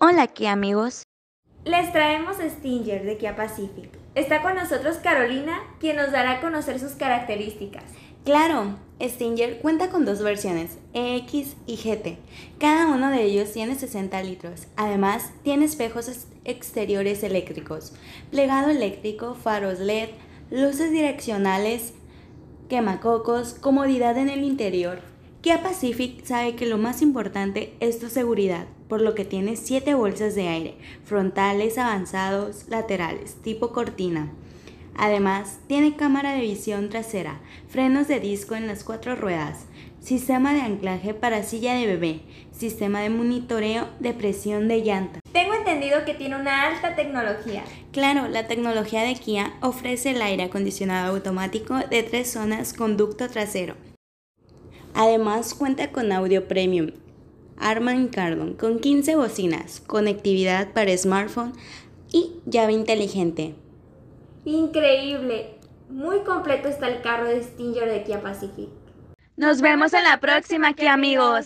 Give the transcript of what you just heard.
Hola Kia amigos. Les traemos Stinger de Kia Pacific. Está con nosotros Carolina, quien nos dará a conocer sus características. Claro, Stinger cuenta con dos versiones, EX y GT. Cada uno de ellos tiene 60 litros. Además, tiene espejos exteriores eléctricos, plegado eléctrico, faros LED, luces direccionales, quemacocos, comodidad en el interior. Kia Pacific sabe que lo más importante es tu seguridad, por lo que tiene 7 bolsas de aire, frontales, avanzados, laterales, tipo cortina. Además, tiene cámara de visión trasera, frenos de disco en las cuatro ruedas, sistema de anclaje para silla de bebé, sistema de monitoreo de presión de llanta. Tengo entendido que tiene una alta tecnología. Claro, la tecnología de Kia ofrece el aire acondicionado automático de tres zonas con ducto trasero. Además cuenta con audio premium, Arman Cardon con 15 bocinas, conectividad para smartphone y llave inteligente. Increíble. Muy completo está el carro de Stinger de Kia Pacific. Nos vemos en la próxima, Kia amigos.